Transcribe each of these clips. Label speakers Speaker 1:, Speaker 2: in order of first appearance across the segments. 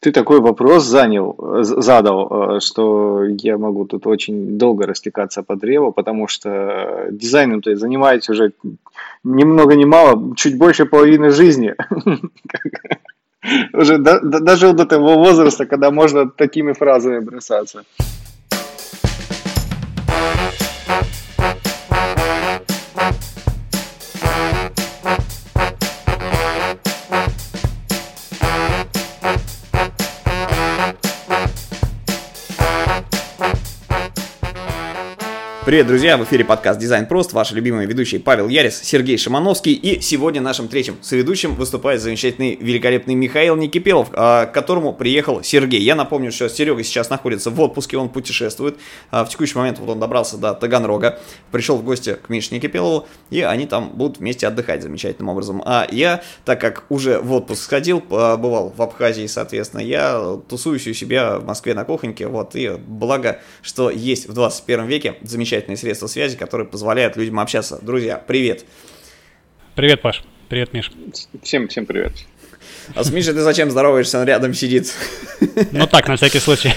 Speaker 1: ты такой вопрос занял, задал, э, что я могу тут очень долго растекаться по древу, потому что дизайном ты занимаетесь уже ни много ни мало, чуть больше половины жизни. Уже дожил до того возраста, когда можно такими фразами бросаться.
Speaker 2: Привет, друзья! В эфире подкаст «Дизайн прост». Ваши любимые ведущие Павел Ярис, Сергей Шимановский. И сегодня нашим третьим соведущим выступает замечательный, великолепный Михаил Никипелов, а, к которому приехал Сергей. Я напомню, что Серега сейчас находится в отпуске, он путешествует. А, в текущий момент вот он добрался до Таганрога, пришел в гости к Мише Никипелову, и они там будут вместе отдыхать замечательным образом. А я, так как уже в отпуск сходил, бывал в Абхазии, соответственно, я тусуюсь у себя в Москве на кухоньке, вот, и благо, что есть в 21 веке замечательный замечательные средства связи, которые позволяют людям общаться. Друзья, привет!
Speaker 3: Привет, Паш. Привет, Миш.
Speaker 1: Всем, всем привет.
Speaker 2: А с Мишей ты зачем здороваешься? Он рядом сидит.
Speaker 3: Ну так, на всякий случай.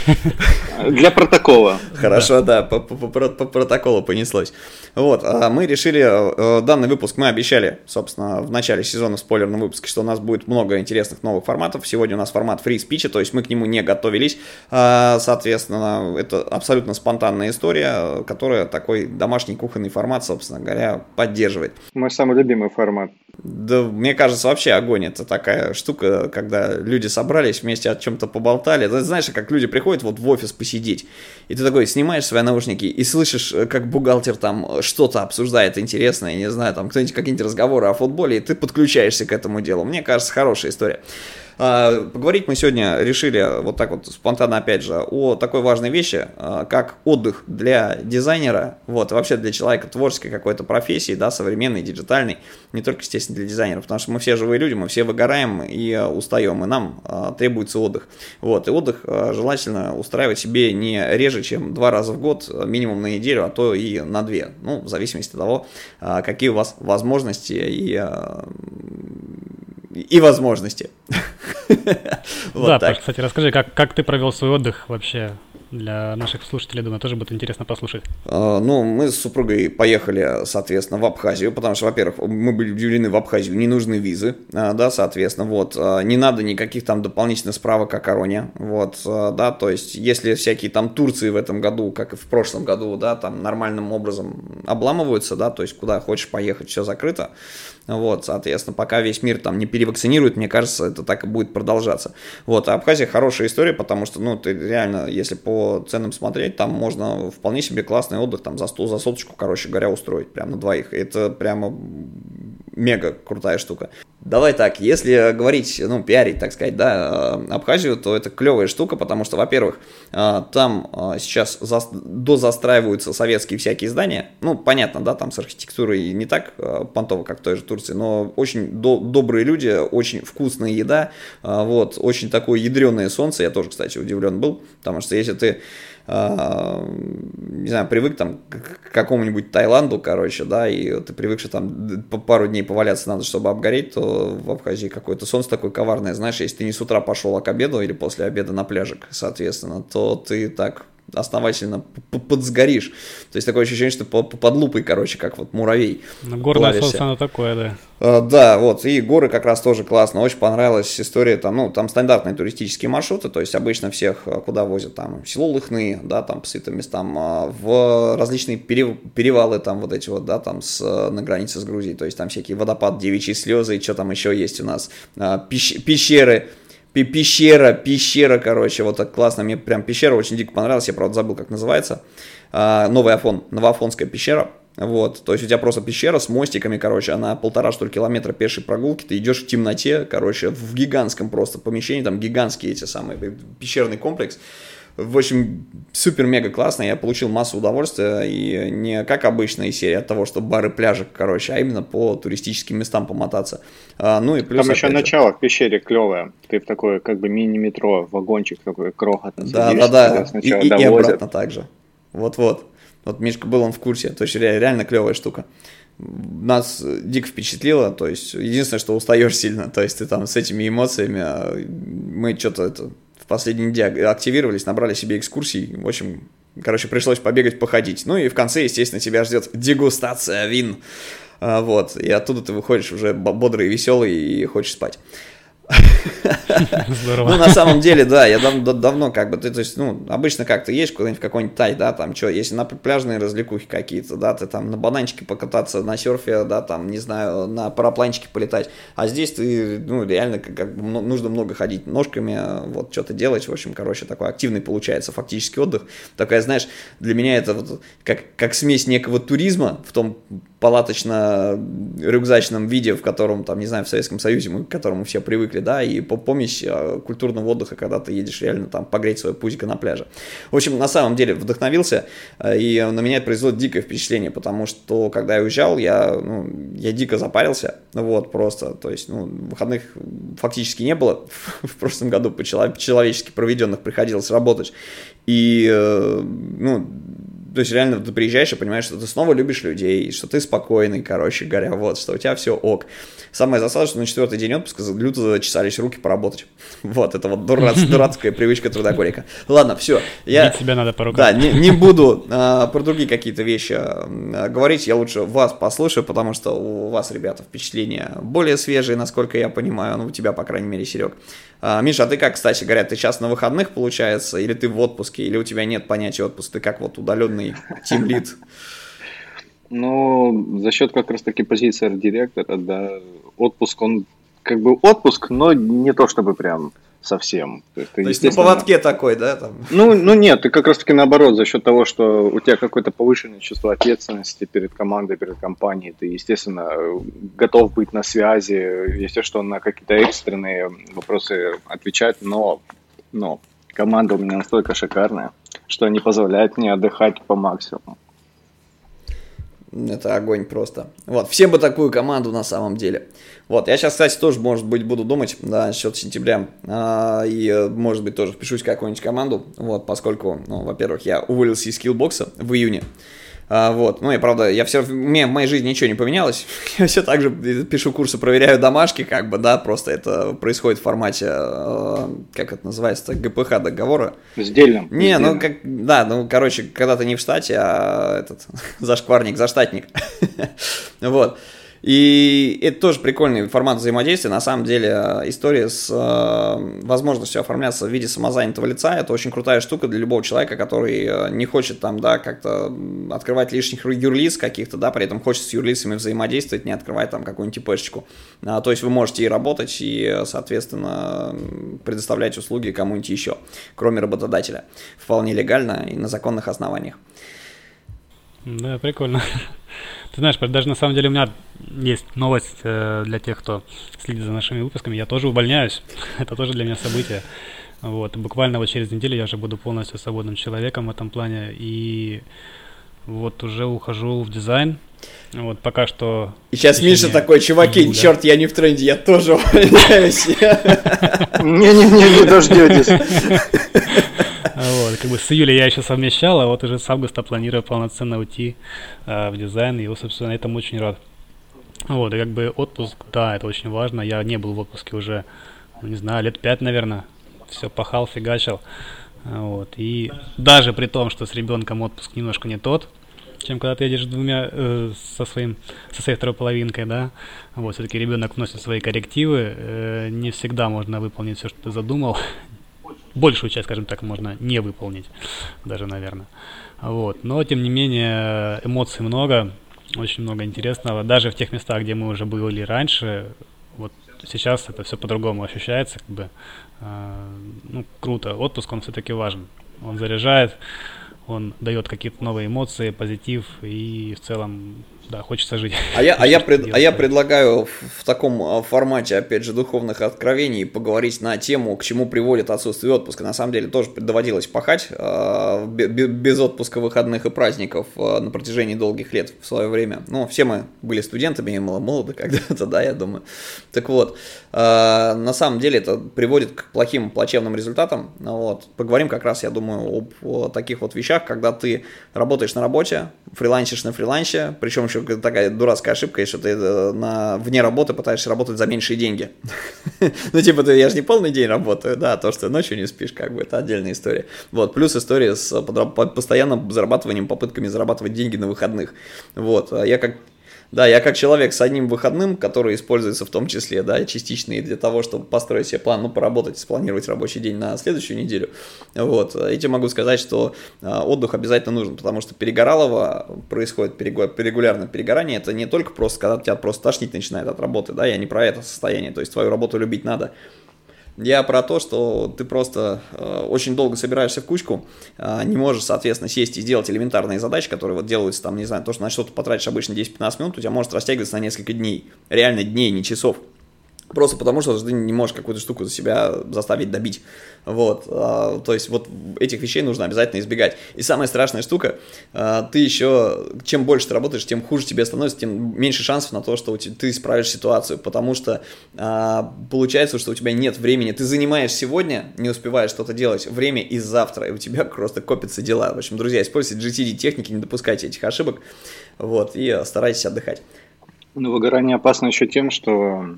Speaker 1: Для протокола.
Speaker 2: Хорошо, да, по, по, по, по протоколу понеслось. Вот, а мы решили, э, данный выпуск мы обещали, собственно, в начале сезона в спойлерном выпуске, что у нас будет много интересных новых форматов. Сегодня у нас формат фри спича, то есть мы к нему не готовились. А, соответственно, это абсолютно спонтанная история, которая такой домашний кухонный формат, собственно говоря, поддерживает.
Speaker 1: Мой самый любимый формат.
Speaker 2: Да, мне кажется, вообще огонь. Это такая штука, когда люди собрались вместе о чем-то поболтали. Ты знаешь, как люди приходят вот в офис посидеть, и ты такой снимаешь свои наушники и слышишь, э, как бухгалтер там что-то обсуждает интересное, не знаю, там кто-нибудь какие-нибудь разговоры о футболе, и ты подключаешься к этому делу. Мне кажется, хорошая история. А, поговорить мы сегодня решили вот так вот спонтанно опять же о такой важной вещи, а, как отдых для дизайнера, вот, вообще для человека творческой какой-то профессии, да, современной, диджитальной, не только, естественно, для дизайнеров, потому что мы все живые люди, мы все выгораем и устаем, и нам а, требуется отдых. Вот, и отдых желательно устраивать себе не реже, чем два раза в год, минимум на неделю, а то и на две, ну, в зависимости от того, какие у вас возможности и и возможности.
Speaker 3: Да, кстати, расскажи, как, как ты провел свой отдых вообще? Для наших слушателей, думаю, тоже будет интересно послушать.
Speaker 2: А, ну, мы с супругой поехали, соответственно, в Абхазию, потому что, во-первых, мы были удивлены в Абхазию, не нужны визы, а, да, соответственно, вот, а, не надо никаких там дополнительных справок о короне, вот, да, то есть, если всякие там Турции в этом году, как и в прошлом году, да, там нормальным образом обламываются, да, то есть, куда хочешь поехать, все закрыто, вот, соответственно, пока весь мир там не перевакцинирует, мне кажется, это так и будет продолжаться. Вот, а Абхазия хорошая история, потому что, ну, ты реально, если по ценам смотреть, там можно вполне себе классный отдых там за 100, за соточку, короче говоря, устроить прямо на двоих. Это прямо мега крутая штука. Давай так, если говорить, ну, пиарить, так сказать, да, э, Абхазию, то это клевая штука, потому что, во-первых, э, там э, сейчас за, дозастраиваются советские всякие здания, ну, понятно, да, там с архитектурой не так понтово, как в той же Турции, но очень до, добрые люди, очень вкусная еда, вот, очень такое ядреное солнце, я тоже, кстати, удивлен был, потому что если ты не знаю, привык там к какому-нибудь Таиланду, короче, да, и ты привык, что там пару дней поваляться надо, чтобы обгореть, то в Абхазии какое-то солнце такое коварное, знаешь, если ты не с утра пошел, а к обеду или после обеда на пляжик, соответственно, то ты так основательно подсгоришь. То есть такое ощущение, что под лупой, короче, как вот муравей.
Speaker 3: Ну, горное солнце, оно такое, да.
Speaker 2: А, да, вот, и горы как раз тоже классно. Очень понравилась история, там, ну, там стандартные туристические маршруты, то есть обычно всех а, куда возят, там, село Лыхны, да, там, по святым местам, а, в различные перевалы, там, вот эти вот, да, там, с, на границе с Грузией, то есть там всякие водопад, девичьи слезы, и что там еще есть у нас, пещеры, пещера, пещера, короче, вот так классно, мне прям пещера очень дико понравилась, я, правда, забыл, как называется, а, новый Афон, Новоафонская пещера, вот, то есть у тебя просто пещера с мостиками, короче, она полтора, что ли, километра пешей прогулки, ты идешь в темноте, короче, в гигантском просто помещении, там гигантские эти самые, пещерный комплекс, в общем, супер-мега классно, я получил массу удовольствия, и не как обычная серия от того, что бары, пляжи, короче, а именно по туристическим местам помотаться. А, ну и плюс,
Speaker 1: Там еще же... начало в пещере клевое, ты в такое как бы мини-метро, вагончик такой крохотный
Speaker 2: Да, да, да, и, и, и обратно также. Вот-вот. Вот Мишка был он в курсе, то есть реально клевая штука. Нас дико впечатлило, то есть единственное, что устаешь сильно, то есть ты там с этими эмоциями, а мы что-то это в последние недели активировались, набрали себе экскурсий. В общем, короче, пришлось побегать, походить. Ну и в конце, естественно, тебя ждет дегустация вин. А, вот, и оттуда ты выходишь уже бодрый, веселый и хочешь спать. Здорово. Ну, на самом деле, да, я дав давно как бы, ты, то есть, ну, обычно как то едешь куда-нибудь в какой-нибудь тай, да, там, что, если на пляжные развлекухи какие-то, да, ты там на бананчике покататься, на серфе, да, там, не знаю, на парапланчике полетать, а здесь ты, ну, реально, как, как бы, нужно много ходить ножками, вот, что-то делать, в общем, короче, такой активный получается фактически отдых, такая, знаешь, для меня это вот как, как смесь некого туризма в том палаточно-рюкзачном виде, в котором, там, не знаю, в Советском Союзе, мы к которому все привыкли, да, и помесь э, культурного отдыха, когда ты едешь реально там погреть свое пузико на пляже. В общем, на самом деле вдохновился, э, и на меня это произвело дикое впечатление, потому что, когда я уезжал, я, ну, я дико запарился, вот, просто, то есть, ну, выходных фактически не было, в прошлом году по-человечески проведенных приходилось работать, и, э, ну, то есть реально ты приезжаешь и понимаешь, что ты снова любишь людей, что ты спокойный, короче говоря, вот, что у тебя все ок. Самое засада, что на четвертый день отпуска люто зачесались руки поработать. Вот, это вот дурац, дурацкая привычка трудоголика. Ладно, все.
Speaker 3: Я, Бить себя надо по рукам.
Speaker 2: Да, не, не буду а, про другие какие-то вещи а, говорить, я лучше вас послушаю, потому что у вас, ребята, впечатления более свежие, насколько я понимаю, ну, у тебя, по крайней мере, Серег. А, Миша, а ты как, кстати говоря, ты сейчас на выходных, получается, или ты в отпуске, или у тебя нет понятия отпуска, ты как вот удаленный тимлит?
Speaker 1: Ну, за счет как раз-таки позиции арт-директора, да, отпуск, он как бы отпуск, но не то чтобы прям совсем.
Speaker 2: То есть, то есть на поводке такой, да? Там?
Speaker 1: Ну, ну нет, ты как раз таки наоборот, за счет того, что у тебя какое-то повышенное чувство ответственности перед командой, перед компанией, ты, естественно, готов быть на связи, если что, на какие-то экстренные вопросы отвечать, но, но команда у меня настолько шикарная, что не позволяет мне отдыхать по максимуму.
Speaker 2: Это огонь просто. Вот, все бы такую команду на самом деле. Вот, я сейчас, кстати, тоже, может быть, буду думать, да, насчет сентября. А, и, может быть, тоже впишусь в какую-нибудь команду. Вот, поскольку, ну, во-первых, я уволился из скиллбокса в июне. А, вот. Ну и правда, я все, меня в моей жизни ничего не поменялось. Я все так же пишу курсы, проверяю домашки, как бы, да, просто это происходит в формате, э, как это называется, ГПХ договора.
Speaker 1: Сдельном.
Speaker 2: Не, ну как, да, ну короче, когда ты не в штате, а этот зашкварник, заштатник. вот. И это тоже прикольный формат взаимодействия. На самом деле э, история с э, возможностью оформляться в виде самозанятого лица – это очень крутая штука для любого человека, который э, не хочет там, да, как-то открывать лишних юрлиц каких-то, да, при этом хочет с юрлицами взаимодействовать, не открывать там какую-нибудь ИПшечку. А, то есть вы можете и работать, и, соответственно, предоставлять услуги кому-нибудь еще, кроме работодателя. Вполне легально и на законных основаниях.
Speaker 3: Да, прикольно. Ты знаешь, даже на самом деле у меня есть новость э, для тех, кто следит за нашими выпусками. Я тоже увольняюсь. Это тоже для меня событие. Вот. Буквально вот через неделю я уже буду полностью свободным человеком в этом плане. И вот уже ухожу в дизайн. Вот пока что...
Speaker 2: И сейчас Миша такой, чуваки, жду, черт, я не в тренде, я тоже увольняюсь.
Speaker 1: Не-не-не, не дождетесь.
Speaker 3: Как бы с июля я еще совмещал, а вот уже с августа планирую полноценно уйти э, в дизайн, и, собственно, этому очень рад. Вот, и как бы отпуск, да, это очень важно. Я не был в отпуске уже, ну, не знаю, лет пять, наверное. Все пахал, фигачил. Вот, и даже при том, что с ребенком отпуск немножко не тот, чем когда ты едешь двумя, э, со, своим, со своей второй половинкой, да, вот, все-таки ребенок вносит свои коррективы, э, не всегда можно выполнить все, что ты задумал, большую часть, скажем так, можно не выполнить, даже, наверное. Вот. Но, тем не менее, эмоций много, очень много интересного. Даже в тех местах, где мы уже были раньше, вот сейчас это все по-другому ощущается, как бы, э, ну, круто. Отпуск, он все-таки важен. Он заряжает, он дает какие-то новые эмоции, позитив, и в целом да, хочется жить.
Speaker 2: А я, а я, пред, а я предлагаю в, в таком а, формате, опять же, духовных откровений поговорить на тему, к чему приводит отсутствие отпуска. На самом деле тоже доводилось пахать э, без отпуска выходных и праздников э, на протяжении долгих лет в свое время. Ну, все мы были студентами и молоды когда-то, да, я думаю. Так вот, э, на самом деле это приводит к плохим, плачевным результатам. Вот. Поговорим как раз, я думаю, об, о таких вот вещах, когда ты работаешь на работе, фрилансишь на фрилансе, причем еще такая дурацкая ошибка, что ты э, на, вне работы пытаешься работать за меньшие деньги. ну, типа, я же не полный день работаю, да, то, что ночью не спишь, как бы, это отдельная история. Вот, плюс история с постоянным зарабатыванием, попытками зарабатывать деньги на выходных. Вот, а я как да, я как человек с одним выходным, который используется в том числе, да, частично и для того, чтобы построить себе план, ну, поработать, спланировать рабочий день на следующую неделю. Вот, эти могу сказать, что а, отдых обязательно нужен, потому что перегоралово происходит регулярное перегорание. Это не только просто, когда тебя просто тошнить начинает от работы, да, я не про это состояние, то есть твою работу любить надо, я про то, что ты просто э, очень долго собираешься в кучку, э, не можешь, соответственно, сесть и сделать элементарные задачи, которые вот делаются там, не знаю, то, что на что-то потратишь обычно 10-15 минут, у тебя может растягиваться на несколько дней. Реально дней, не часов. Просто потому, что ты не можешь какую-то штуку за себя заставить добить. Вот, а, то есть вот этих вещей нужно обязательно избегать. И самая страшная штука, а, ты еще, чем больше ты работаешь, тем хуже тебе становится, тем меньше шансов на то, что ты исправишь ситуацию, потому что а, получается, что у тебя нет времени, ты занимаешь сегодня, не успеваешь что-то делать, время и завтра, и у тебя просто копятся дела. В общем, друзья, используйте GTD техники, не допускайте этих ошибок, вот, и старайтесь отдыхать.
Speaker 1: Ну, выгорание опасно еще тем, что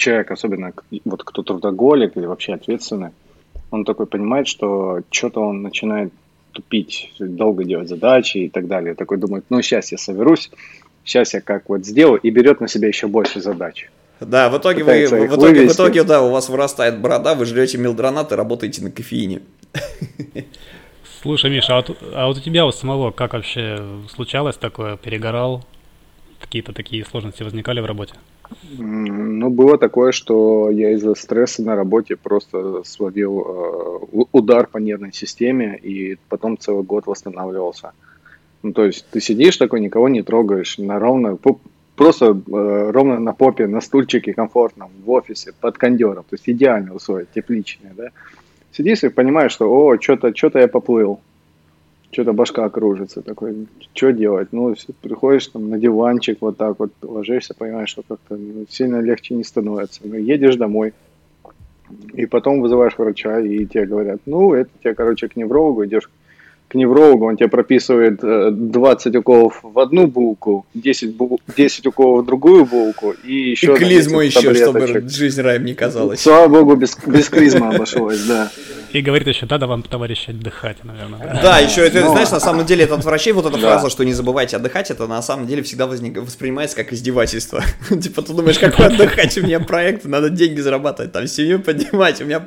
Speaker 1: человек, особенно вот кто трудоголик или вообще ответственный, он такой понимает, что что-то он начинает тупить, долго делать задачи и так далее. Такой думает, ну сейчас я соберусь, сейчас я как вот сделаю, и берет на себя еще больше задач.
Speaker 2: Да, в итоге, вы, в, итоге, в итоге, да, у вас вырастает борода, вы жрете милдронат и работаете на кофеине.
Speaker 3: Слушай, Миша, а вот, а вот у тебя у самого как вообще случалось такое? Перегорал? Какие-то такие сложности возникали в работе?
Speaker 1: Ну, было такое, что я из-за стресса на работе просто словил э, удар по нервной системе, и потом целый год восстанавливался. Ну, то есть ты сидишь такой, никого не трогаешь, на ровно, просто э, ровно на попе, на стульчике комфортно, в офисе, под кондером. То есть идеальные условия, тепличные, да. Сидишь и понимаешь, что, о, что-то что я поплыл что-то башка кружится, такой, что делать? Ну, приходишь там на диванчик вот так вот, ложишься, понимаешь, что как-то ну, сильно легче не становится. Ну, едешь домой, и потом вызываешь врача, и тебе говорят, ну, это тебе, короче, к неврологу, идешь к неврологу, он тебе прописывает 20 э, уколов в одну булку, 10, бу 10 уколов в другую булку и еще...
Speaker 2: И клизму еще, чтобы жизнь раем не казалась.
Speaker 1: Слава богу, без, без клизмы обошлось, да.
Speaker 3: И говорит еще, надо вам, товарищ, отдыхать, наверное.
Speaker 2: Да, еще это, знаешь, на самом деле это отвращение, вот эта фраза, что не забывайте отдыхать, это на самом деле всегда воспринимается как издевательство. Типа, ты думаешь, какой отдыхать, у меня проект, надо деньги зарабатывать, там семью поднимать, у меня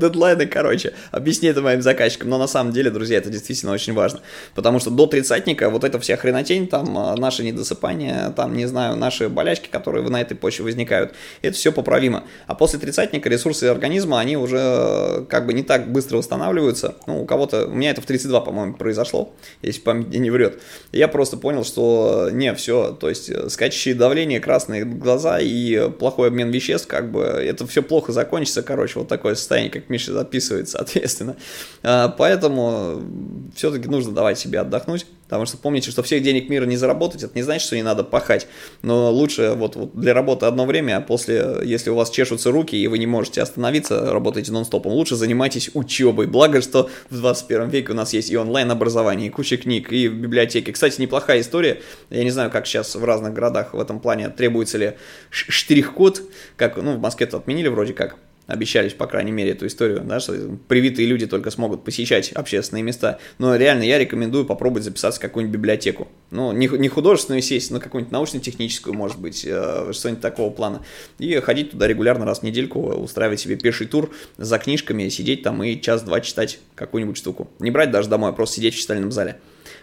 Speaker 2: дедлайны, короче. Объясни это моим заказчикам. Но на самом деле, друзья, это действительно очень важно. Потому что до тридцатника вот эта вся хренотень, там а, наши недосыпания, там, не знаю, наши болячки, которые на этой почве возникают, это все поправимо. А после тридцатника ресурсы организма, они уже э, как бы не так быстро восстанавливаются. Ну, у кого-то, у меня это в 32, по-моему, произошло, если память не врет. Я просто понял, что э, не, все, то есть э, скачущие давление, красные глаза и плохой обмен веществ, как бы это все плохо закончится, короче, вот такое состояние, как Миша записывает, соответственно. А, поэтому все-таки нужно давать себе отдохнуть, потому что помните, что всех денег мира не заработать, это не значит, что не надо пахать, но лучше вот, вот для работы одно время, а после, если у вас чешутся руки и вы не можете остановиться, работаете нон-стопом, лучше занимайтесь учебой. Благо, что в 21 веке у нас есть и онлайн-образование, и куча книг, и библиотеки. Кстати, неплохая история, я не знаю, как сейчас в разных городах в этом плане, требуется ли штрих-код, как, ну, в Москве-то отменили вроде как, обещались, по крайней мере, эту историю, да, что привитые люди только смогут посещать общественные места. Но реально я рекомендую попробовать записаться в какую-нибудь библиотеку. Ну, не, не художественную сесть, но какую-нибудь научно-техническую, может быть, э, что-нибудь такого плана. И ходить туда регулярно раз в недельку, устраивать себе пеший тур за книжками, сидеть там и час-два читать какую-нибудь штуку. Не брать даже домой, а просто сидеть в читальном зале.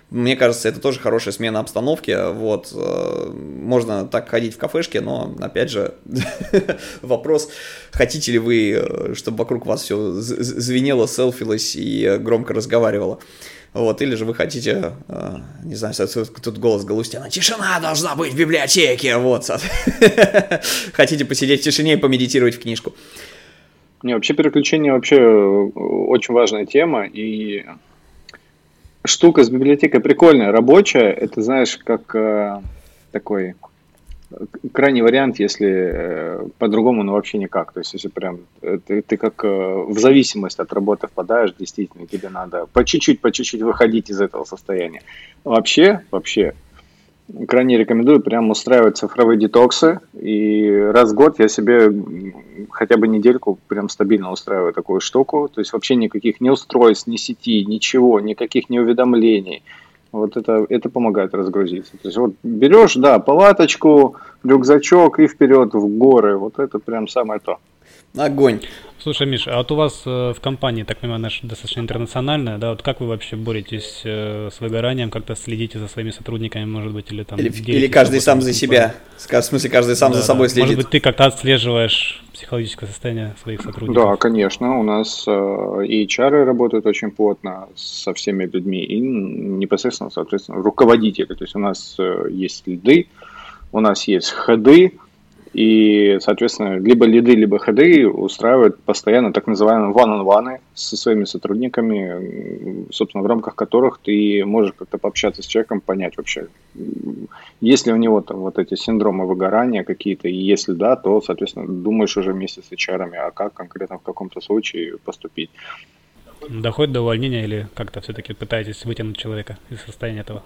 Speaker 2: Мне кажется, это тоже хорошая смена обстановки. Вот, э, можно так ходить в кафешке, но, опять же, вопрос, хотите ли вы, э, чтобы вокруг вас все звенело, селфилось и громко разговаривало. Вот, или же вы хотите, э, не знаю, тут голос Галустяна, тишина должна быть в библиотеке, вот. Хотите посидеть в тишине и помедитировать в книжку.
Speaker 1: Не, вообще переключение вообще очень важная тема, и штука с библиотекой прикольная, рабочая. Это, знаешь, как э, такой крайний вариант, если э, по-другому, ну вообще никак. То есть, если прям э, ты, ты как э, в зависимость от работы впадаешь, действительно, тебе надо по чуть-чуть, по чуть-чуть выходить из этого состояния. Вообще, вообще, крайне рекомендую прям устраивать цифровые детоксы. И раз в год я себе хотя бы недельку прям стабильно устраиваю такую штуку. То есть вообще никаких ни устройств, ни сети, ничего, никаких не уведомлений. Вот это, это помогает разгрузиться. То есть вот берешь, да, палаточку, рюкзачок и вперед в горы. Вот это прям самое то.
Speaker 2: Огонь.
Speaker 3: Слушай, Миш, а вот у вас э, в компании, так понимаю, наша достаточно интернациональная, да, вот как вы вообще боретесь э, с выгоранием, как-то следите за своими сотрудниками, может быть, или там...
Speaker 2: Или, или каждый сам за себя, в смысле, каждый сам да, за собой да. следит.
Speaker 3: Может быть, ты как-то отслеживаешь психологическое состояние своих сотрудников?
Speaker 1: Да, конечно, у нас э, и HR работают очень плотно со всеми людьми, и непосредственно, соответственно, руководители, то есть у нас э, есть лиды, у нас есть ходы, и, соответственно, либо лиды, либо ходы устраивают постоянно так называемые one-on-one со своими сотрудниками, собственно, в рамках которых ты можешь как-то пообщаться с человеком, понять вообще, есть ли у него там вот эти синдромы выгорания какие-то, и если да, то, соответственно, думаешь уже вместе с HR, а как конкретно в каком-то случае поступить.
Speaker 3: Доходит до увольнения или как-то все-таки пытаетесь вытянуть человека из состояния этого?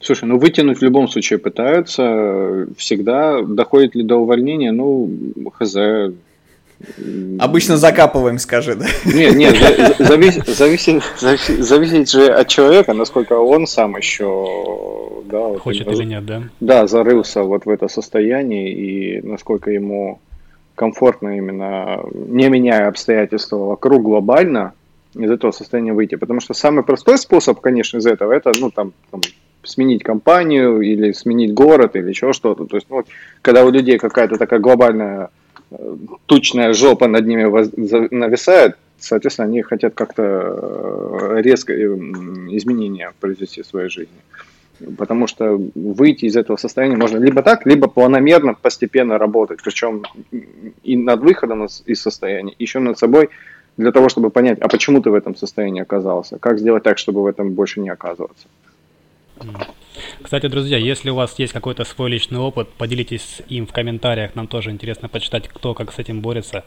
Speaker 1: Слушай, ну вытянуть в любом случае пытаются всегда. Доходит ли до увольнения? Ну, хз.
Speaker 2: Обычно закапываем, скажи, да?
Speaker 1: Нет, нет, зависит, зависит, зависит, зависит же от человека, насколько он сам еще...
Speaker 3: Да, Хочет или нет, да?
Speaker 1: Да, зарылся вот в это состояние, и насколько ему комфортно именно, не меняя обстоятельства вокруг глобально, из этого состояния выйти. Потому что самый простой способ, конечно, из этого, это, ну, там, там сменить компанию или сменить город или еще что-то. То есть, ну, когда у людей какая-то такая глобальная э, тучная жопа над ними воз, нависает, соответственно, они хотят как-то э, резко э, изменения произвести в своей жизни. Потому что выйти из этого состояния можно либо так, либо планомерно, постепенно работать. Причем и над выходом из состояния, еще над собой, для того, чтобы понять, а почему ты в этом состоянии оказался, как сделать так, чтобы в этом больше не оказываться.
Speaker 3: Кстати, друзья, если у вас есть какой-то свой личный опыт, поделитесь им в комментариях. Нам тоже интересно почитать, кто как с этим борется.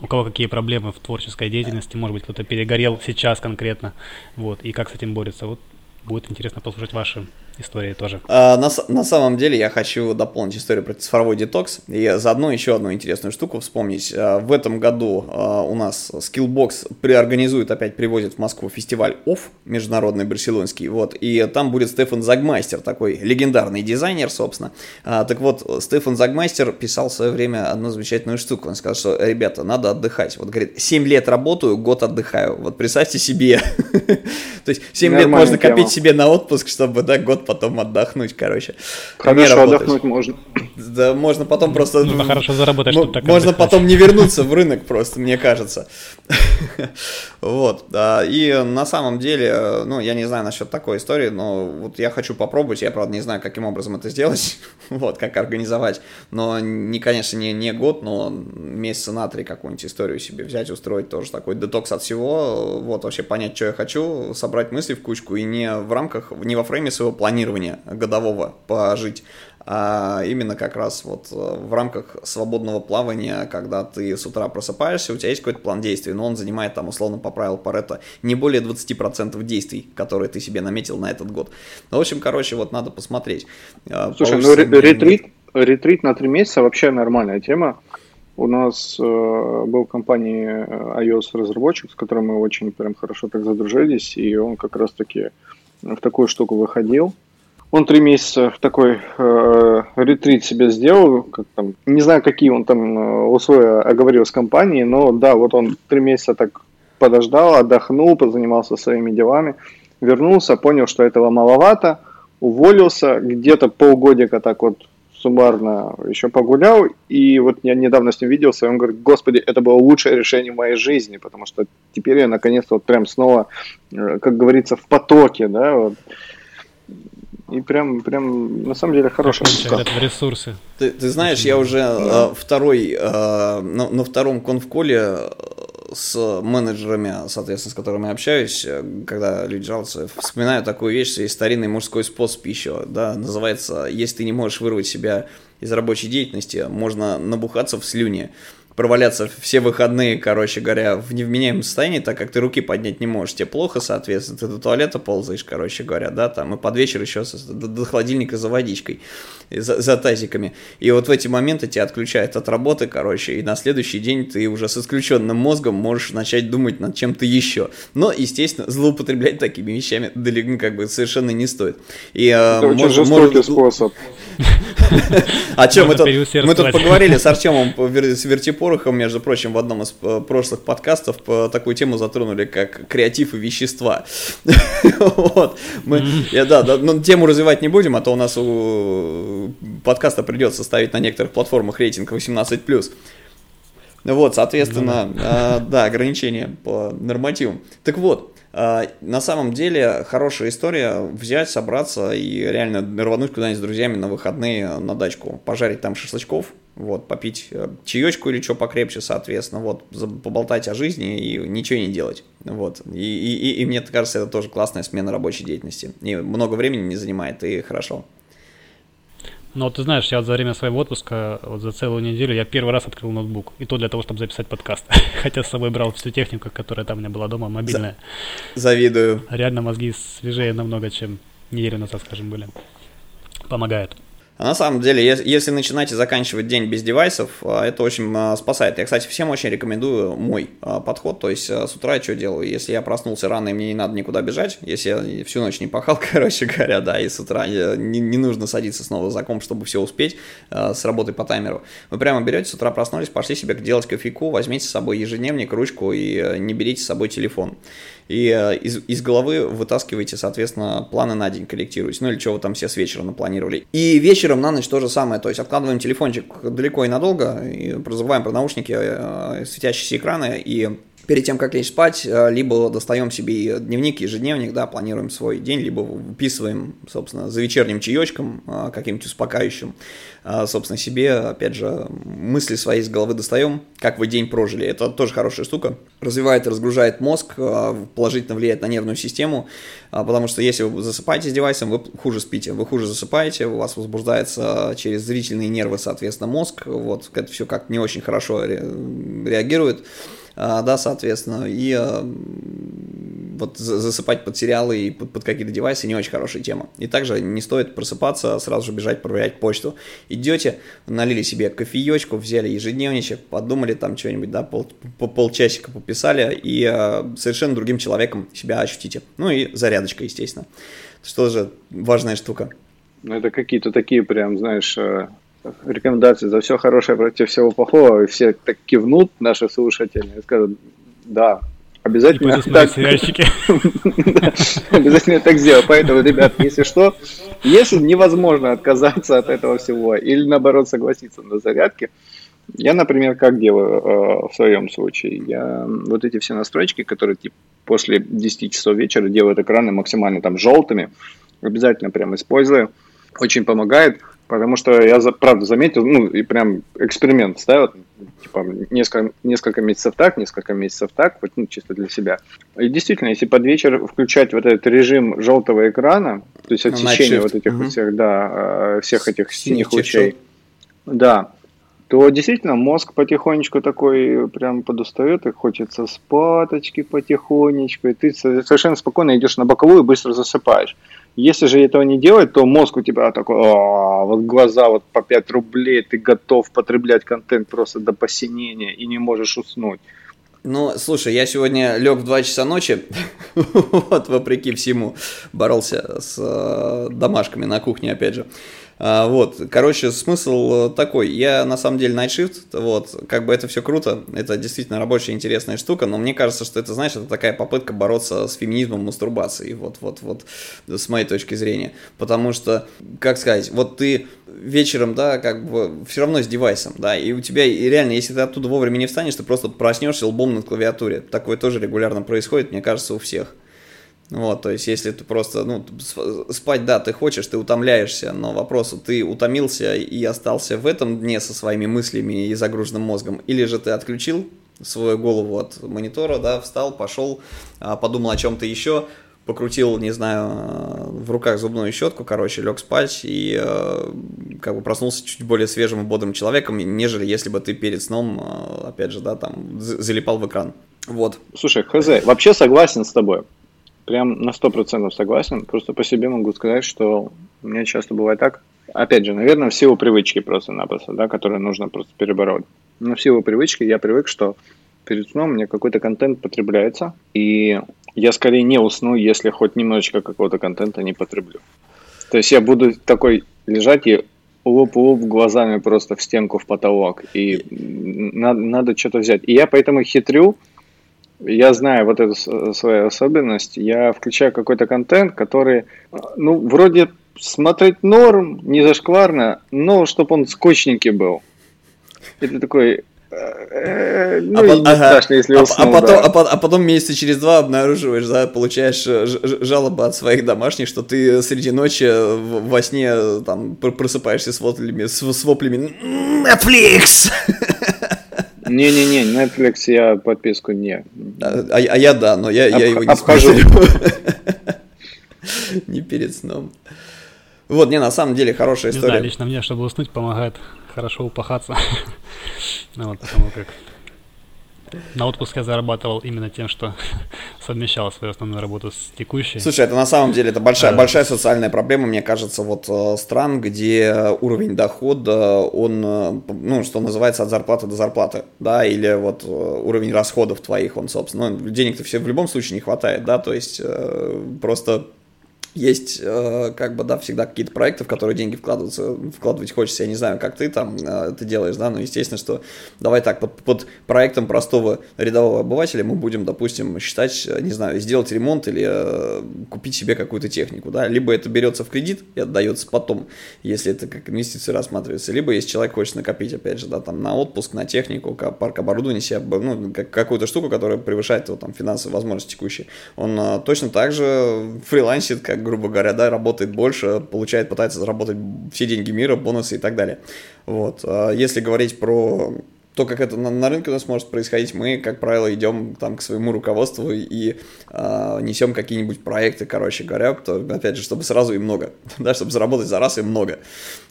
Speaker 3: У кого какие проблемы в творческой деятельности, может быть, кто-то перегорел сейчас конкретно, вот, и как с этим борется. Вот будет интересно послушать ваши истории тоже.
Speaker 2: А, на, на самом деле я хочу дополнить историю про цифровой детокс и заодно еще одну интересную штуку вспомнить. А, в этом году а, у нас Skillbox приорганизует, опять привозит в Москву фестиваль OFF, международный барселонский, вот, и там будет Стефан Загмайстер, такой легендарный дизайнер, собственно. А, так вот, Стефан Загмайстер писал в свое время одну замечательную штуку, он сказал, что, ребята, надо отдыхать. Вот, говорит, 7 лет работаю, год отдыхаю. Вот представьте себе. То есть 7 лет можно копить себе на отпуск, чтобы, да, год потом отдохнуть, короче.
Speaker 1: Хорошо отдохнуть можно.
Speaker 2: Да, можно потом просто...
Speaker 3: Нужно хорошо заработать,
Speaker 2: чтобы так Можно отдыхать. потом не вернуться в рынок просто, мне кажется. Вот. И на самом деле, ну, я не знаю насчет такой истории, но вот я хочу попробовать, я, правда, не знаю, каким образом это сделать, вот, как организовать, но, не, конечно, не, не год, но месяца на три какую-нибудь историю себе взять, устроить тоже такой детокс от всего, вот, вообще понять, что я хочу, собрать мысли в кучку и не в рамках, не во фрейме своего планирования годового пожить, а именно как раз вот э, в рамках свободного плавания, когда ты с утра просыпаешься, у тебя есть какой-то план действий, но он занимает там условно по правилу Паретта не более 20% действий, которые ты себе наметил на этот год. Ну, в общем, короче, вот надо посмотреть.
Speaker 1: Э, Слушай, ну ретрит, ретрит на три месяца вообще нормальная тема. У нас э, был в компании э, iOS разработчик, с которым мы очень прям хорошо так задружились, и он как раз таки в такую штуку выходил. Он три месяца такой э, ретрит себе сделал, как там, не знаю, какие он там э, условия оговорил с компанией, но да, вот он три месяца так подождал, отдохнул, позанимался своими делами, вернулся, понял, что этого маловато, уволился, где-то полгодика так вот суммарно еще погулял, и вот я недавно с ним виделся, и он говорит, господи, это было лучшее решение в моей жизни, потому что теперь я наконец-то вот прям снова, э, как говорится, в потоке, да, вот. И прям, прям, на самом деле, хорошая штука.
Speaker 3: в ресурсы.
Speaker 2: Ты, ты знаешь, Очень я уже э, второй, э, на, на втором конфколе э, с менеджерами, соответственно, с которыми я общаюсь, э, когда люди жалуются, вспоминаю такую вещь, есть старинный мужской способ еще, да, называется, если ты не можешь вырвать себя из рабочей деятельности, можно набухаться в слюне. Проваляться все выходные, короче говоря, в невменяемом состоянии, так как ты руки поднять не можешь, тебе плохо, соответственно, ты до туалета ползаешь, короче говоря, да, там, и под вечер еще до, до холодильника за водичкой, за, за тазиками. И вот в эти моменты тебя отключают от работы, короче, и на следующий день ты уже с исключенным мозгом можешь начать думать над чем-то еще. Но, естественно, злоупотреблять такими вещами далеко как бы совершенно не стоит.
Speaker 1: И, э, Это очень жестокий способ.
Speaker 2: О чем мы тут, мы тут поговорили с Артемом, с Вертипорохом, между прочим, в одном из э, прошлых подкастов такую тему затронули, как креатив и вещества. Вот. Мы, я, да, да, но тему развивать не будем, а то у нас у подкаста придется ставить на некоторых платформах рейтинг 18+. Вот, соответственно, ну, да. Э, да, ограничения по нормативам. Так вот, а, на самом деле хорошая история взять, собраться и реально рвануть куда-нибудь с друзьями на выходные на дачку, пожарить там шашлычков, вот, попить э, чаечку или что покрепче, соответственно, вот, поболтать о жизни и ничего не делать, вот, и, и, и мне кажется, это тоже классная смена рабочей деятельности, и много времени не занимает, и хорошо.
Speaker 3: Вот ты знаешь, я вот за время своего отпуска, вот за целую неделю, я первый раз открыл ноутбук. И то для того, чтобы записать подкаст. Хотя с собой брал всю технику, которая там у меня была дома, мобильная.
Speaker 2: Завидую.
Speaker 3: Реально мозги свежее намного, чем неделю назад, скажем, были. Помогает.
Speaker 2: А на самом деле, если начинать и заканчивать день без девайсов, а, это очень а, спасает. Я, кстати, всем очень рекомендую мой а, подход. То есть с утра я что делаю? Если я проснулся рано и мне не надо никуда бежать, если я всю ночь не пахал, короче говоря, да, и с утра не, не нужно садиться снова за комп, чтобы все успеть с работы по таймеру, вы прямо берете, с утра проснулись, пошли себе делать кофейку, возьмите с собой ежедневник, ручку и э, не берите с собой телефон и э, из, из головы вытаскиваете, соответственно, планы на день корректируете, ну или что вы там все с вечера напланировали. И вечером на ночь то же самое, то есть откладываем телефончик далеко и надолго, и забываем про наушники, э, светящиеся экраны, и перед тем, как лечь спать, э, либо достаем себе дневник, ежедневник, да, планируем свой день, либо выписываем, собственно, за вечерним чаечком, э, каким-нибудь успокаивающим, э, собственно, себе, опять же, мысли свои из головы достаем, как вы день прожили. Это тоже хорошая штука. Развивает и разгружает мозг, положительно влияет на нервную систему, потому что если вы засыпаете с девайсом, вы хуже спите, вы хуже засыпаете, у вас возбуждается через зрительные нервы, соответственно, мозг, вот, это все как не очень хорошо реагирует. А, да, соответственно, и а, вот засыпать под сериалы и под, под какие-то девайсы не очень хорошая тема. И также не стоит просыпаться, сразу же бежать проверять почту. Идете, налили себе кофеечку, взяли ежедневничек, подумали там что-нибудь, да, пол, по полчасика пописали и э, совершенно другим человеком себя ощутите. Ну и зарядочка, естественно. Что же важная штука.
Speaker 1: Ну это какие-то такие прям, знаешь, э, рекомендации за все хорошее против всего плохого, и все так кивнут, наши слушатели, и скажут, да, обязательно так... Обязательно так сделал. Поэтому, ребят, если что, если невозможно отказаться от этого всего, или наоборот согласиться на зарядке, я, например, как делаю э, в своем случае? Я вот эти все настройки, которые типа, после 10 часов вечера делают экраны максимально там желтыми, обязательно прям использую. Очень помогает. Потому что я, правда, заметил, ну, и прям эксперимент ставил, типа, несколько, несколько месяцев так, несколько месяцев так, вот, ну, чисто для себя. И действительно, если под вечер включать вот этот режим желтого экрана, то есть отсечение вот этих угу. всех, да, э, всех этих синих лучей, да, то действительно мозг потихонечку такой прям подустает, и хочется спаточки потихонечку, и ты совершенно спокойно идешь на боковую и быстро засыпаешь. Если же этого не делать, то мозг у тебя такой, «А, вот глаза вот по 5 рублей, ты готов потреблять контент просто до посинения и не можешь уснуть.
Speaker 2: Ну, слушай, я сегодня лег в 2 часа ночи, вот, вопреки всему, боролся с э, домашками на кухне, опять же. А, вот, короче, смысл такой. Я на самом деле Night вот, как бы это все круто, это действительно рабочая интересная штука, но мне кажется, что это, знаешь, это такая попытка бороться с феминизмом мастурбацией, вот, вот, вот, с моей точки зрения. Потому что, как сказать, вот ты вечером, да, как бы все равно с девайсом, да, и у тебя и реально, если ты оттуда вовремя не встанешь, ты просто проснешься лбом на клавиатуре. Такое тоже регулярно происходит, мне кажется, у всех. Вот, то есть, если ты просто, ну, спать, да, ты хочешь, ты утомляешься, но вопрос, ты утомился и остался в этом дне со своими мыслями и загруженным мозгом, или же ты отключил свою голову от монитора, да, встал, пошел, а, подумал о чем-то еще, покрутил, не знаю, в руках зубную щетку, короче, лег спать и э, как бы проснулся чуть более свежим и бодрым человеком, нежели если бы ты перед сном, э, опять же, да, там, залипал в экран. Вот.
Speaker 1: Слушай, хз, вообще согласен с тобой. Прям на сто процентов согласен. Просто по себе могу сказать, что у меня часто бывает так. Опять же, наверное, в силу привычки просто-напросто, да, которые нужно просто перебороть. Но в силу привычки я привык, что перед сном мне какой-то контент потребляется, и я скорее не усну, если хоть немножечко какого-то контента не потреблю. То есть я буду такой лежать и луп-луп глазами просто в стенку, в потолок, и надо, надо что-то взять. И я поэтому хитрю, я знаю вот эту свою особенность, я включаю какой-то контент, который, ну, вроде смотреть норм, не зашкварно, но чтобы он скучненький был. Это такой,
Speaker 2: Э, ну, а, ага. страшно, если уснул, а, а, потом, да. а, а потом месяца через два обнаруживаешь, да, получаешь э, жалобы от своих домашних, что ты среди ночи во сне там просыпаешься с воплями, с, с воплями Netflix!
Speaker 1: Не-не-не, Netflix я подписку не.
Speaker 2: А, а, а я да, но я, Об, я его не обхожу. не перед сном. Вот, не, на самом деле хорошая история. Да,
Speaker 3: лично мне, чтобы уснуть, помогает хорошо упахаться. ну, вот, потому как на отпуск я зарабатывал именно тем, что совмещал свою основную работу с текущей.
Speaker 2: Слушай, это на самом деле это большая, а, большая социальная проблема, мне кажется, вот э, стран, где уровень дохода, он, э, ну, что называется, от зарплаты до зарплаты, да, или вот э, уровень расходов твоих, он, собственно, ну, денег-то все в любом случае не хватает, да, то есть просто есть, э, как бы, да, всегда какие-то проекты, в которые деньги вкладываются, вкладывать хочется, я не знаю, как ты там э, это делаешь, да, но естественно, что давай так, под, под проектом простого рядового обывателя мы будем, допустим, считать, не знаю, сделать ремонт или э, купить себе какую-то технику, да, либо это берется в кредит и отдается потом, если это как инвестиция рассматривается, либо если человек хочет накопить, опять же, да, там, на отпуск, на технику, парк оборудования себе, ну, какую-то штуку, которая превышает его там финансовые возможности текущие, он точно так же фрилансит, как грубо говоря, да, работает больше, получает, пытается заработать все деньги мира, бонусы и так далее. Вот. А если говорить про то, как это на, на рынке у нас может происходить, мы, как правило, идем там к своему руководству и э, несем какие-нибудь проекты, короче говоря, то, опять же, чтобы сразу и много, да, чтобы заработать за раз и много,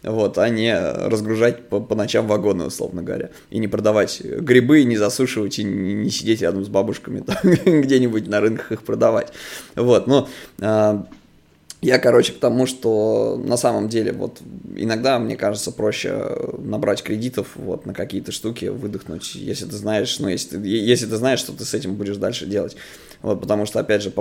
Speaker 2: вот, а не разгружать по, по ночам вагоны, условно говоря, и не продавать грибы, не засушивать и не, не сидеть рядом с бабушками где-нибудь на рынках их продавать, вот, но э, я, короче, к тому, что на самом деле вот иногда, мне кажется, проще набрать кредитов вот на какие-то штуки, выдохнуть, если ты знаешь, ну, если ты, если ты знаешь, что ты с этим будешь дальше делать. Вот, потому что, опять же,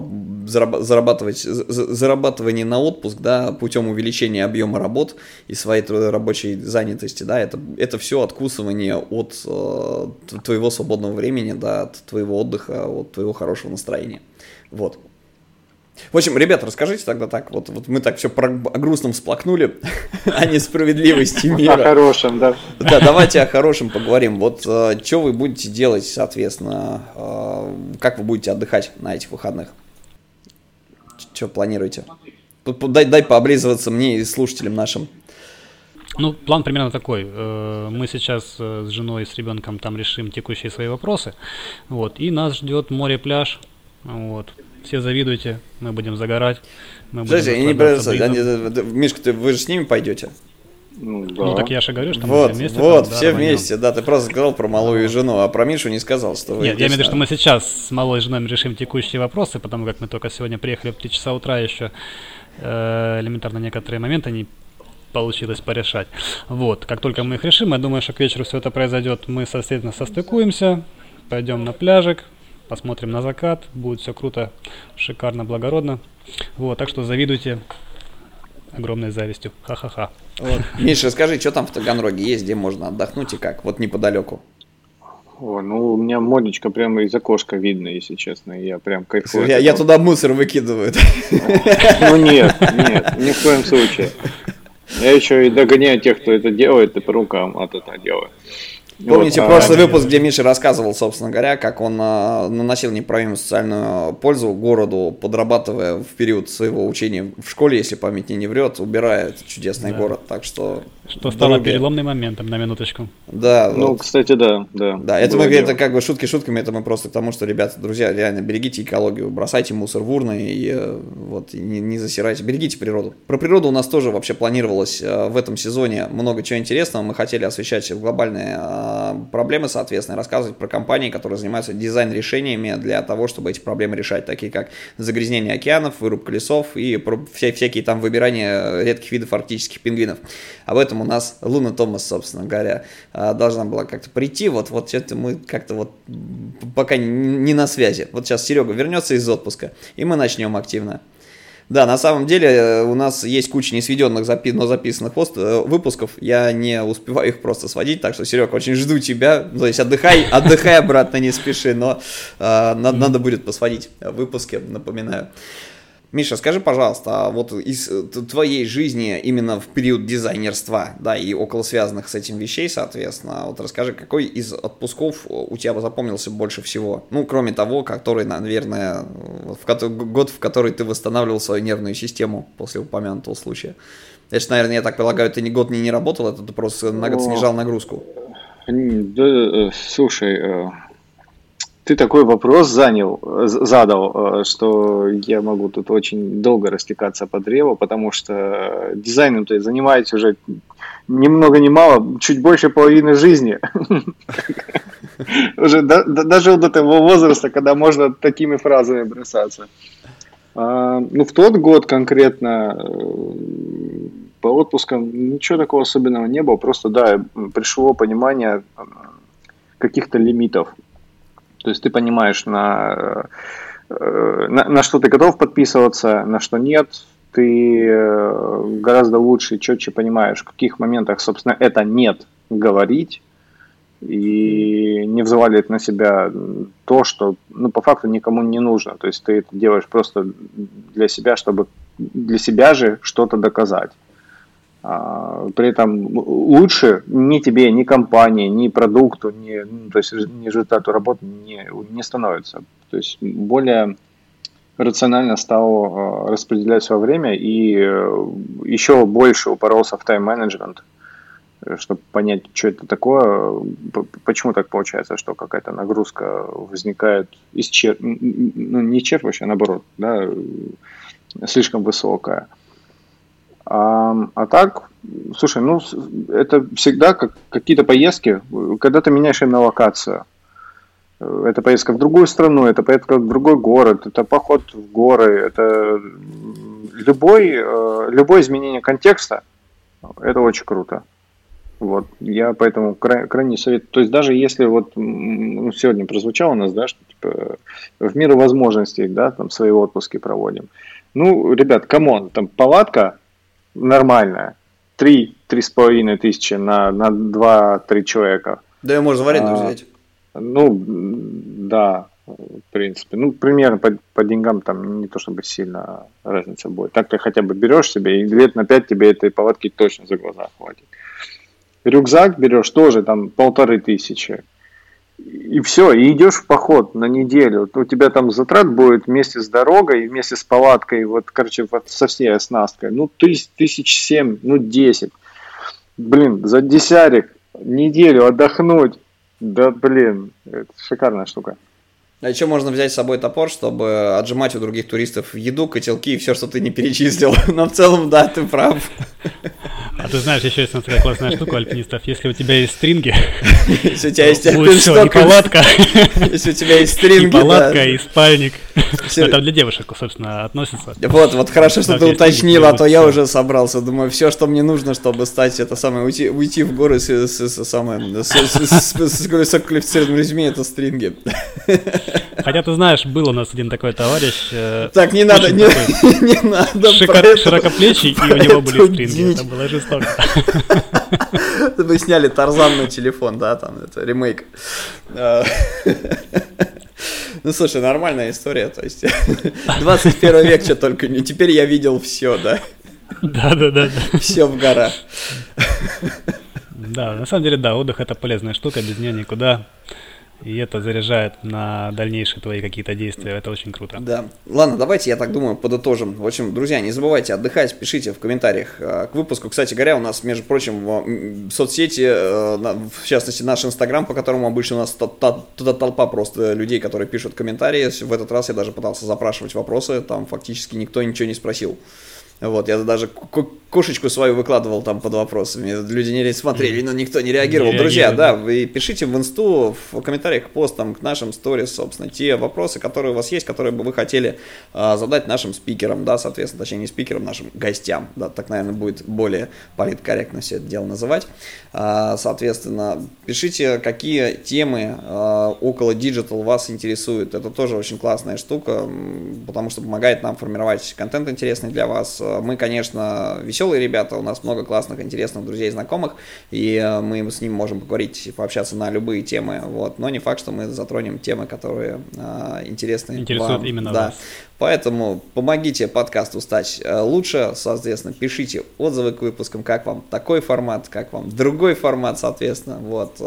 Speaker 2: зарабатывать, зарабатывание на отпуск, да, путем увеличения объема работ и своей рабочей занятости, да, это, это все откусывание от э, твоего свободного времени, да, от твоего отдыха, от твоего хорошего настроения. Вот. В общем, ребята, расскажите тогда так, вот, вот мы так все про, о грустном всплакнули, о несправедливости мира. О
Speaker 1: хорошем, да.
Speaker 2: Да, давайте о хорошем поговорим. Вот э, что вы будете делать, соответственно, э, как вы будете отдыхать на этих выходных? Что планируете? Дай, дай пооблизываться мне и слушателям нашим.
Speaker 3: Ну, план примерно такой. Э, мы сейчас с женой и с ребенком там решим текущие свои вопросы. Вот. И нас ждет море-пляж. Вот все завидуйте, мы будем загорать. Мы
Speaker 2: Подожди, я не они, Мишка, ты, вы же с ними пойдете?
Speaker 3: Ну, да. ну так я же говорю, что
Speaker 2: вот,
Speaker 3: мы все вместе.
Speaker 2: Вот, там, все да, вместе, да, ты просто сказал про малую жену, а про Мишу не сказал, что вы
Speaker 3: Нет, я имею в виду, что мы сейчас с малой женой решим текущие вопросы, потому как мы только сегодня приехали в 3 часа утра еще э, элементарно некоторые моменты не получилось порешать. Вот, как только мы их решим, я думаю, что к вечеру все это произойдет, мы, соответственно, состыкуемся, пойдем на пляжик, посмотрим на закат, будет все круто, шикарно, благородно. Вот, так что завидуйте огромной завистью. Ха-ха-ха.
Speaker 2: Вот. Миша, скажи, что там в Таганроге есть, где можно отдохнуть и как? Вот неподалеку.
Speaker 1: О, ну у меня модечка прямо из окошка видно, если честно. Я прям кайфую.
Speaker 2: Я, я туда мусор выкидываю.
Speaker 1: Ну нет, нет, ни в коем случае. Я еще и догоняю тех, кто это делает, и по рукам от этого делаю.
Speaker 2: Помните вот, прошлый а, выпуск, где Миша рассказывал, собственно говоря, как он а, наносил неправильную социальную пользу городу, подрабатывая в период своего учения в школе, если память не врет, убирая этот чудесный да. город. Так что.
Speaker 3: Что стало дороги... переломным моментом на минуточку.
Speaker 1: Да. Ну, вот. кстати, да, да.
Speaker 2: Да, это, мы, это как бы шутки шутками, это мы просто к тому, что, ребята, друзья, реально берегите экологию, бросайте мусор в урны и э, вот и не, не засирайте, берегите природу. Про природу у нас тоже вообще планировалось э, в этом сезоне много чего интересного. Мы хотели освещать глобальные э, проблемы, соответственно, рассказывать про компании, которые занимаются дизайн-решениями для того, чтобы эти проблемы решать, такие как загрязнение океанов, вырубка лесов и вся, всякие там выбирания редких видов арктических пингвинов. Об этом у нас Луна Томас, собственно говоря, а, должна была как-то прийти. Вот, вот это мы как-то вот пока не на связи. Вот сейчас Серега вернется из отпуска, и мы начнем активно. Да, на самом деле э, у нас есть куча несведенных, запи- но записанных пост- э, выпусков. Я не успеваю их просто сводить, так что, Серег, очень жду тебя. То есть отдыхай, отдыхай обратно, не спеши, но э, надо, надо будет посводить выпуски, напоминаю. Миша, скажи, пожалуйста, а вот из э, твоей жизни именно в период дизайнерства, да, и около связанных с этим вещей, соответственно, вот расскажи, какой из отпусков у тебя запомнился больше всего? Ну, кроме того, который, наверное, в который, год, в который ты восстанавливал свою нервную систему после упомянутого случая. Это же, наверное, я так полагаю, ты ни год не, не работал, это ты просто на год снижал нагрузку.
Speaker 1: Да, э, слушай, э, ты такой вопрос занял, задал, э, что я могу тут очень долго растекаться по древу, потому что дизайном ты занимаетесь уже ни много ни мало, чуть больше половины жизни. Уже даже до того возраста, когда можно такими фразами бросаться. А, ну, в тот год конкретно э, по отпускам ничего такого особенного не было. Просто, да, пришло понимание э, каких-то лимитов. То есть ты понимаешь, на, э, на, на что ты готов подписываться, на что нет. Ты э, гораздо лучше и четче понимаешь, в каких моментах, собственно, это нет говорить и не взваливать на себя то, что ну, по факту никому не нужно. То есть ты это делаешь просто для себя, чтобы для себя же что-то доказать. А, при этом лучше ни тебе, ни компании, ни продукту, ни, ну, то есть ни результату работы не, не становится. То есть более рационально стал а, распределять свое время и э, еще больше упоролся в тайм-менеджмент, чтобы понять, что это такое, почему так получается, что какая-то нагрузка возникает исчер... ну, не исчерпывающая, а наоборот, да, слишком высокая. А, а так, слушай, ну, это всегда как какие-то поездки, когда ты меняешь именно локацию. Это поездка в другую страну, это поездка в другой город, это поход в горы, это любой, э, любое изменение контекста, это очень круто. Вот, я поэтому край, крайне советую. То есть даже если вот ну, сегодня прозвучало у нас, да, что типа в меру возможностей, да, там свои отпуски проводим. Ну, ребят, come on, там палатка нормальная. Три, три с половиной тысячи на, на два-три человека.
Speaker 2: Да, можно в аренду а, взять.
Speaker 1: Ну, да, в принципе. Ну, примерно по, по деньгам там не то чтобы сильно разница будет. Так ты хотя бы берешь себе, и лет на пять тебе этой палатки точно за глаза хватит. Рюкзак берешь тоже там полторы тысячи и все, и идешь в поход на неделю. У тебя там затрат будет вместе с дорогой, вместе с палаткой, вот, короче, вот со всей оснасткой. Ну, тысяч, тысяч семь, ну, десять. Блин, за десятик неделю отдохнуть. Да, блин, это шикарная штука.
Speaker 2: А еще можно взять с собой топор, чтобы отжимать у других туристов еду, котелки и все, что ты не перечислил. Но в целом, да, ты прав.
Speaker 3: А ты знаешь, еще есть такая классная штука альпинистов. Если у тебя есть стринги,
Speaker 2: если у тебя есть
Speaker 3: и палатка.
Speaker 2: Если у тебя есть стринги,
Speaker 3: И палатка, и спальник. Это для девушек, собственно, относится.
Speaker 2: Вот, вот хорошо, что ты уточнил, а то я уже собрался. Думаю, все, что мне нужно, чтобы стать это самое, уйти, уйти в горы с, с, с, самое, с, с, с, с высококвалифицированным резюме, это стринги.
Speaker 3: Хотя ты знаешь, был у нас один такой товарищ. Э,
Speaker 2: так, не надо, не, не надо.
Speaker 3: Широко, широкоплечий, и у него были стринги. Это было жестоко.
Speaker 2: Вы сняли Тарзан на телефон, да, там, это ремейк. А. Ну, слушай, нормальная история, то есть 21 век, что только не. Теперь я видел все, да?
Speaker 3: Да, да, да.
Speaker 2: Все в горах.
Speaker 3: Да, на самом деле, да, отдых это полезная штука, без нее никуда. И это заряжает на дальнейшие твои какие-то действия. Это очень круто.
Speaker 2: Да. Ладно, давайте, я так думаю, подытожим. В общем, друзья, не забывайте отдыхать, пишите в комментариях э, к выпуску. Кстати говоря, у нас, между прочим, в соцсети, э, в частности, наш Инстаграм, по которому обычно у нас туда толпа просто людей, которые пишут комментарии. В этот раз я даже пытался запрашивать вопросы, там фактически никто ничего не спросил. Вот, я даже кошечку свою выкладывал там под вопросами. Люди не смотрели, но никто не реагировал. Не Друзья, да, вы пишите в инсту, в комментариях к постам, к нашим сторис, собственно, те вопросы, которые у вас есть, которые бы вы хотели а, задать нашим спикерам, да, соответственно, точнее не спикерам, нашим гостям, да, так, наверное, будет более политкорректно все это дело называть. А, соответственно, пишите, какие темы а, около digital вас интересуют. Это тоже очень классная штука, потому что помогает нам формировать контент интересный для вас. Мы, конечно, веселые ребята, у нас много классных, интересных друзей и знакомых, и э, мы с ними можем поговорить и пообщаться на любые темы, вот, но не факт, что мы затронем темы, которые а, интересны
Speaker 3: Интересуют вам. именно
Speaker 2: да.
Speaker 3: вас.
Speaker 2: Поэтому помогите подкасту стать э, лучше, соответственно, пишите отзывы к выпускам, как вам такой формат, как вам другой формат, соответственно, вот,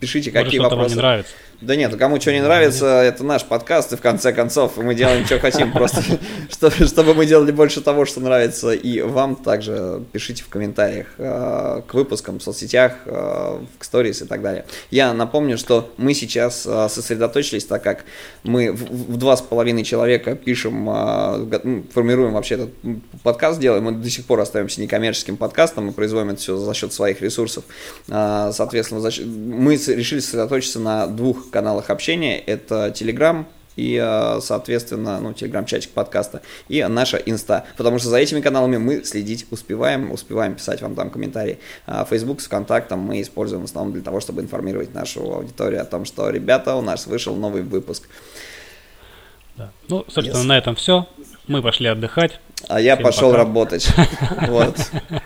Speaker 2: пишите, Может, какие вопросы.
Speaker 3: Вам не нравится.
Speaker 2: Да нет, кому что не нравится, это наш подкаст, и в конце концов мы делаем, что хотим, просто чтобы мы делали больше того, что нравится и вам. Также пишите в комментариях э, к выпускам в соцсетях, э, в сторис и так далее. Я напомню, что мы сейчас э, сосредоточились, так как мы в два с половиной человека пишем, ну, формируем вообще этот подкаст, делаем, мы до сих пор остаемся некоммерческим подкастом, мы производим это все за счет своих ресурсов. Соответственно, мы решили сосредоточиться на двух каналах общения. Это Telegram и, э, соответственно, ну, телеграм-чатик подкаста, и наша инста. Потому что за этими каналами мы следить успеваем, успеваем писать вам там комментарии. А Facebook с ВКонтактом мы используем в основном для того, чтобы информировать нашу аудиторию о том, что, ребята, у нас вышел новый выпуск.
Speaker 3: Да. Ну, собственно, yes. на этом все. Мы пошли отдыхать.
Speaker 2: А я Всем пошел пока. работать. Вот.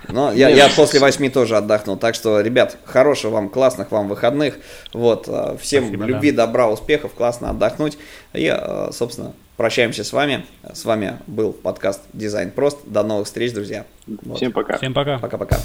Speaker 2: Но я, я после восьми тоже отдохнул. Так что, ребят, хороших вам, классных вам выходных. Вот. А, всем Спасибо, любви, да. добра, успехов, классно отдохнуть. И, а, собственно, прощаемся с вами. С вами был подкаст Дизайн Прост. До новых встреч, друзья.
Speaker 1: Вот. Всем пока.
Speaker 3: Всем пока.
Speaker 2: Пока-пока.